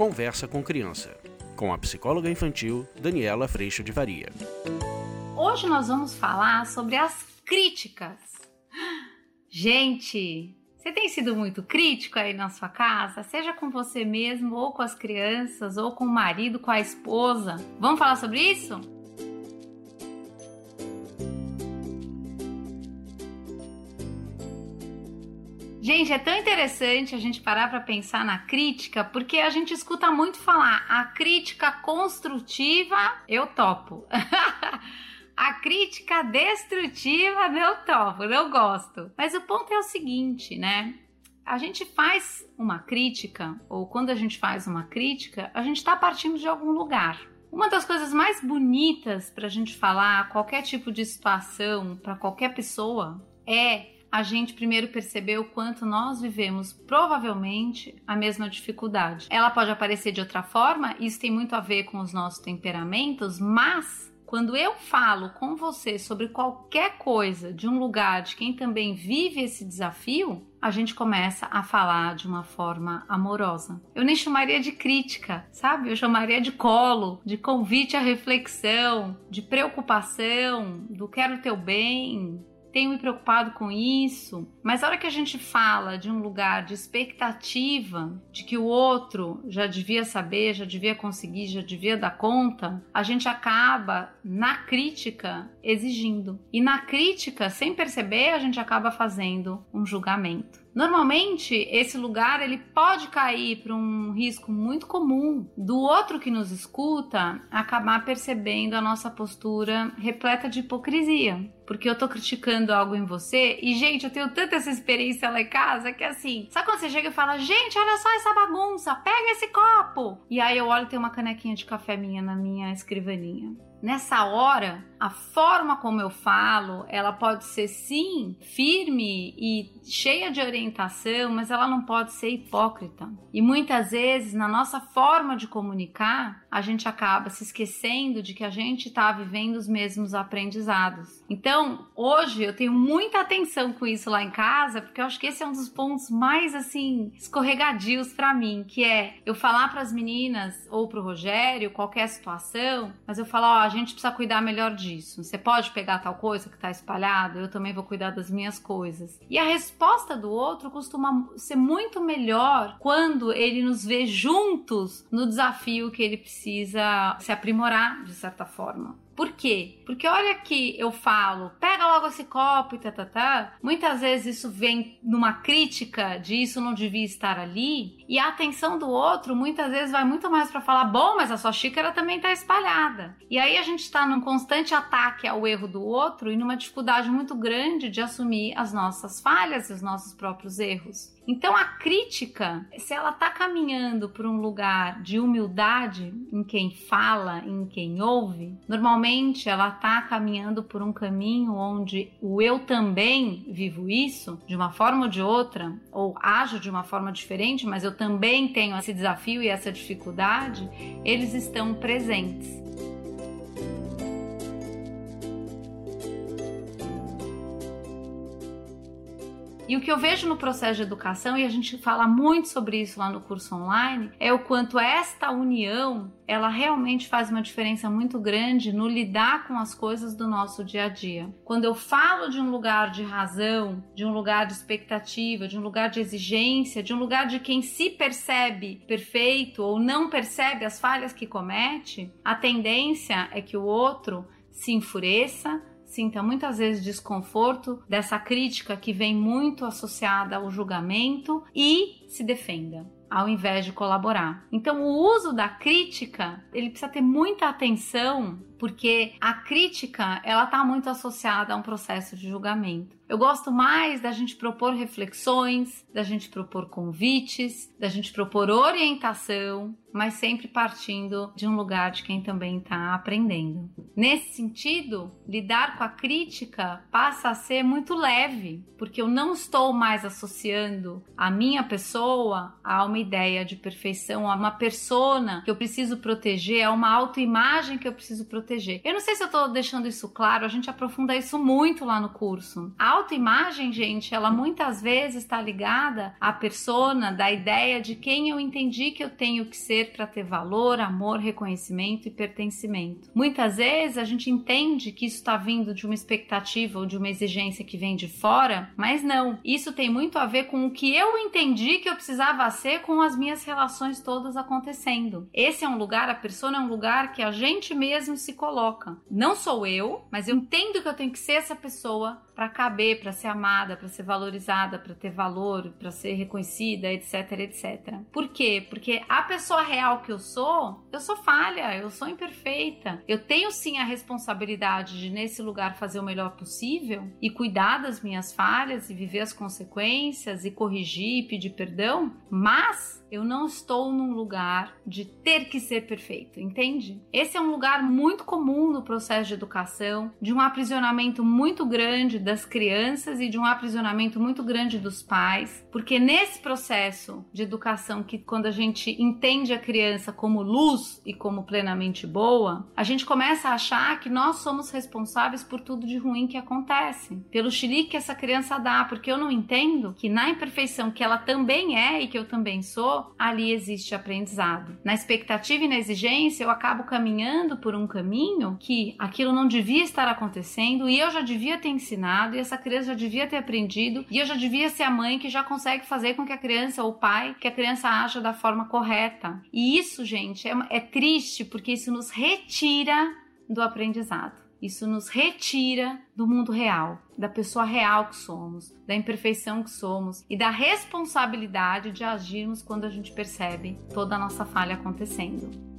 Conversa com Criança, com a psicóloga infantil Daniela Freixo de Varia. Hoje nós vamos falar sobre as críticas. Gente, você tem sido muito crítico aí na sua casa, seja com você mesmo, ou com as crianças, ou com o marido, com a esposa? Vamos falar sobre isso? Gente, é tão interessante a gente parar para pensar na crítica, porque a gente escuta muito falar a crítica construtiva, eu topo. a crítica destrutiva, eu topo, eu gosto. Mas o ponto é o seguinte, né? A gente faz uma crítica, ou quando a gente faz uma crítica, a gente está partindo de algum lugar. Uma das coisas mais bonitas para a gente falar qualquer tipo de situação para qualquer pessoa é a gente primeiro perceber o quanto nós vivemos provavelmente a mesma dificuldade. Ela pode aparecer de outra forma, isso tem muito a ver com os nossos temperamentos, mas quando eu falo com você sobre qualquer coisa de um lugar de quem também vive esse desafio, a gente começa a falar de uma forma amorosa. Eu nem chamaria de crítica, sabe? Eu chamaria de colo, de convite à reflexão, de preocupação, do quero teu bem, tenho me preocupado com isso, mas a hora que a gente fala de um lugar de expectativa, de que o outro já devia saber, já devia conseguir, já devia dar conta, a gente acaba na crítica exigindo. E na crítica, sem perceber, a gente acaba fazendo um julgamento. Normalmente, esse lugar ele pode cair para um risco muito comum do outro que nos escuta acabar percebendo a nossa postura repleta de hipocrisia. Porque eu tô criticando algo em você e, gente, eu tenho tanta essa experiência lá em casa que assim, sabe quando você chega e fala, gente, olha só essa bagunça, pega esse copo. E aí eu olho e tem uma canequinha de café minha na minha escrivaninha. Nessa hora, a forma como eu falo, ela pode ser sim firme e cheia de orientação, mas ela não pode ser hipócrita. E muitas vezes, na nossa forma de comunicar, a gente acaba se esquecendo de que a gente está vivendo os mesmos aprendizados. Então, hoje eu tenho muita atenção com isso lá em casa, porque eu acho que esse é um dos pontos mais assim escorregadios para mim, que é eu falar para as meninas ou para o Rogério qualquer situação, mas eu falo, ó, gente precisa cuidar melhor disso. Você pode pegar tal coisa que está espalhado, eu também vou cuidar das minhas coisas. E a resposta do outro costuma ser muito melhor quando ele nos vê juntos no desafio que ele precisa se aprimorar de certa forma. Por quê? Porque olha que eu falo, pega logo esse copo e tá, tá, tá. Muitas vezes isso vem numa crítica de isso não devia estar ali. E a atenção do outro muitas vezes vai muito mais para falar, bom, mas a sua xícara também tá espalhada. E aí a gente tá num constante ataque ao erro do outro e numa dificuldade muito grande de assumir as nossas falhas e os nossos próprios erros. Então a crítica, se ela está caminhando por um lugar de humildade em quem fala, em quem ouve, normalmente ela está caminhando por um caminho onde o eu também vivo isso de uma forma ou de outra, ou ajo de uma forma diferente, mas eu também tenho esse desafio e essa dificuldade, eles estão presentes. E o que eu vejo no processo de educação, e a gente fala muito sobre isso lá no curso online, é o quanto esta união ela realmente faz uma diferença muito grande no lidar com as coisas do nosso dia a dia. Quando eu falo de um lugar de razão, de um lugar de expectativa, de um lugar de exigência, de um lugar de quem se percebe perfeito ou não percebe as falhas que comete, a tendência é que o outro se enfureça, sinta muitas vezes desconforto dessa crítica que vem muito associada ao julgamento e se defenda ao invés de colaborar. Então, o uso da crítica, ele precisa ter muita atenção, porque a crítica, ela está muito associada a um processo de julgamento. Eu gosto mais da gente propor reflexões, da gente propor convites, da gente propor orientação, mas sempre partindo de um lugar de quem também está aprendendo. Nesse sentido, lidar com a crítica passa a ser muito leve, porque eu não estou mais associando a minha pessoa a uma ideia de perfeição, a uma persona que eu preciso proteger, a uma autoimagem que eu preciso proteger proteger. Eu não sei se eu tô deixando isso claro, a gente aprofunda isso muito lá no curso. A autoimagem, gente, ela muitas vezes está ligada à persona, da ideia de quem eu entendi que eu tenho que ser para ter valor, amor, reconhecimento e pertencimento. Muitas vezes a gente entende que isso está vindo de uma expectativa ou de uma exigência que vem de fora, mas não. Isso tem muito a ver com o que eu entendi que eu precisava ser com as minhas relações todas acontecendo. Esse é um lugar, a persona é um lugar que a gente mesmo se coloca. Não sou eu, mas eu entendo que eu tenho que ser essa pessoa para caber, para ser amada, para ser valorizada, para ter valor, para ser reconhecida, etc, etc. Por quê? Porque a pessoa real que eu sou, eu sou falha, eu sou imperfeita. Eu tenho sim a responsabilidade de nesse lugar fazer o melhor possível e cuidar das minhas falhas e viver as consequências e corrigir e pedir perdão, mas eu não estou num lugar de ter que ser perfeito, entende? Esse é um lugar muito comum no processo de educação, de um aprisionamento muito grande das crianças e de um aprisionamento muito grande dos pais, porque nesse processo de educação que quando a gente entende a criança como luz e como plenamente boa, a gente começa a achar que nós somos responsáveis por tudo de ruim que acontece, pelo xilique que essa criança dá, porque eu não entendo que na imperfeição que ela também é e que eu também sou, ali existe aprendizado. Na expectativa e na exigência, eu acabo caminhando por um caminho que aquilo não devia estar acontecendo e eu já devia ter ensinado e essa criança já devia ter aprendido e eu já devia ser a mãe que já consegue fazer com que a criança ou o pai que a criança aja da forma correta. E isso, gente, é, é triste porque isso nos retira do aprendizado. Isso nos retira do mundo real, da pessoa real que somos, da imperfeição que somos e da responsabilidade de agirmos quando a gente percebe toda a nossa falha acontecendo.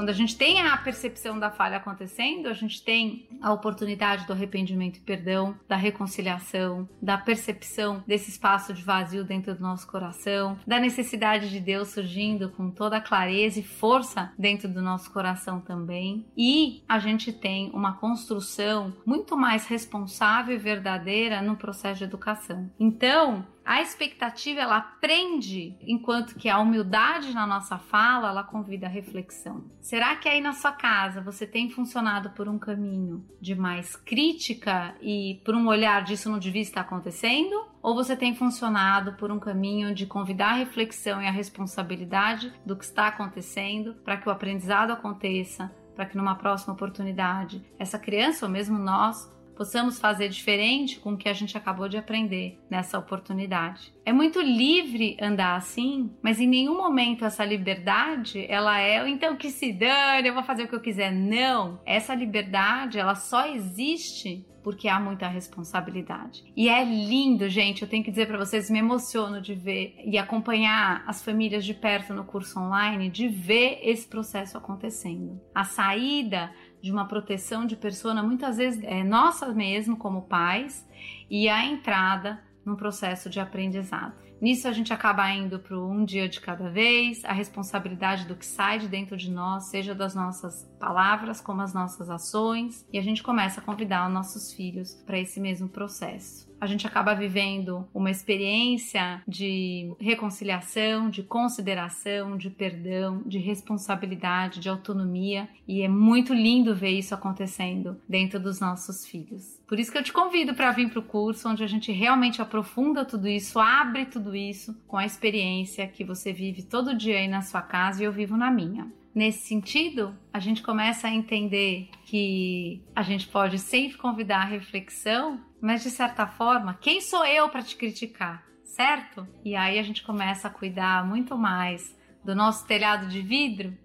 Quando a gente tem a percepção da falha acontecendo, a gente tem a oportunidade do arrependimento e perdão, da reconciliação, da percepção desse espaço de vazio dentro do nosso coração, da necessidade de Deus surgindo com toda clareza e força dentro do nosso coração também. E a gente tem uma construção muito mais responsável e verdadeira no processo de educação. Então, a expectativa ela aprende, enquanto que a humildade na nossa fala ela convida a reflexão. Será que aí na sua casa você tem funcionado por um caminho de mais crítica e por um olhar disso não devia estar acontecendo? Ou você tem funcionado por um caminho de convidar a reflexão e a responsabilidade do que está acontecendo para que o aprendizado aconteça, para que numa próxima oportunidade essa criança ou mesmo nós possamos fazer diferente com o que a gente acabou de aprender nessa oportunidade. É muito livre andar assim, mas em nenhum momento essa liberdade, ela é, então que se dane, eu vou fazer o que eu quiser. Não, essa liberdade, ela só existe porque há muita responsabilidade. E é lindo, gente, eu tenho que dizer para vocês, me emociono de ver e acompanhar as famílias de perto no curso online, de ver esse processo acontecendo. A saída de uma proteção de persona, muitas vezes é nossa mesmo como pais, e a entrada num processo de aprendizado. Nisso a gente acaba indo para um dia de cada vez, a responsabilidade do que sai de dentro de nós, seja das nossas palavras como as nossas ações, e a gente começa a convidar os nossos filhos para esse mesmo processo a gente acaba vivendo uma experiência de reconciliação, de consideração, de perdão, de responsabilidade, de autonomia, e é muito lindo ver isso acontecendo dentro dos nossos filhos. Por isso que eu te convido para vir para o curso, onde a gente realmente aprofunda tudo isso, abre tudo isso com a experiência que você vive todo dia aí na sua casa e eu vivo na minha. Nesse sentido, a gente começa a entender que a gente pode sempre convidar a reflexão mas de certa forma, quem sou eu para te criticar, certo? E aí a gente começa a cuidar muito mais do nosso telhado de vidro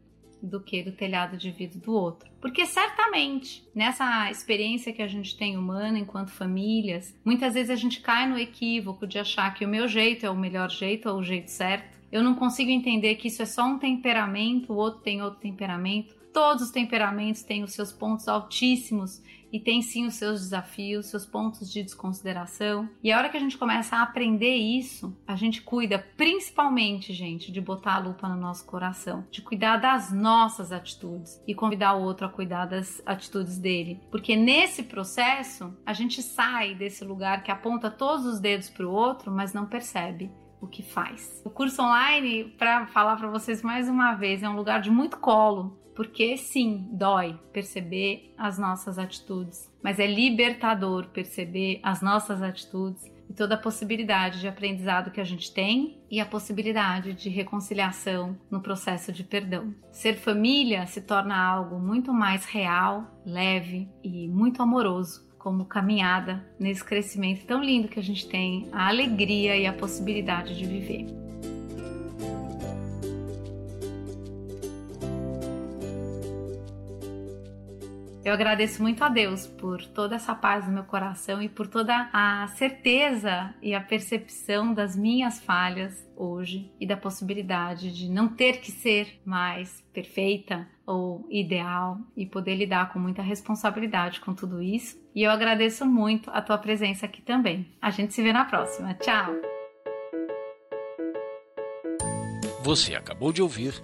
do que do telhado de vidro do outro. Porque certamente, nessa experiência que a gente tem humana enquanto famílias, muitas vezes a gente cai no equívoco de achar que o meu jeito é o melhor jeito ou o jeito certo. Eu não consigo entender que isso é só um temperamento, o outro tem outro temperamento. Todos os temperamentos têm os seus pontos altíssimos e tem sim os seus desafios, seus pontos de desconsideração. E a hora que a gente começa a aprender isso, a gente cuida principalmente, gente, de botar a lupa no nosso coração, de cuidar das nossas atitudes e convidar o outro a cuidar das atitudes dele. Porque nesse processo, a gente sai desse lugar que aponta todos os dedos para o outro, mas não percebe o que faz. O curso online, para falar para vocês mais uma vez, é um lugar de muito colo, porque sim, dói perceber as nossas atitudes, mas é libertador perceber as nossas atitudes e toda a possibilidade de aprendizado que a gente tem e a possibilidade de reconciliação no processo de perdão. Ser família se torna algo muito mais real, leve e muito amoroso. Como caminhada nesse crescimento tão lindo que a gente tem, a alegria e a possibilidade de viver. Eu agradeço muito a Deus por toda essa paz no meu coração e por toda a certeza e a percepção das minhas falhas hoje e da possibilidade de não ter que ser mais perfeita ou ideal e poder lidar com muita responsabilidade com tudo isso. E eu agradeço muito a tua presença aqui também. A gente se vê na próxima. Tchau! Você acabou de ouvir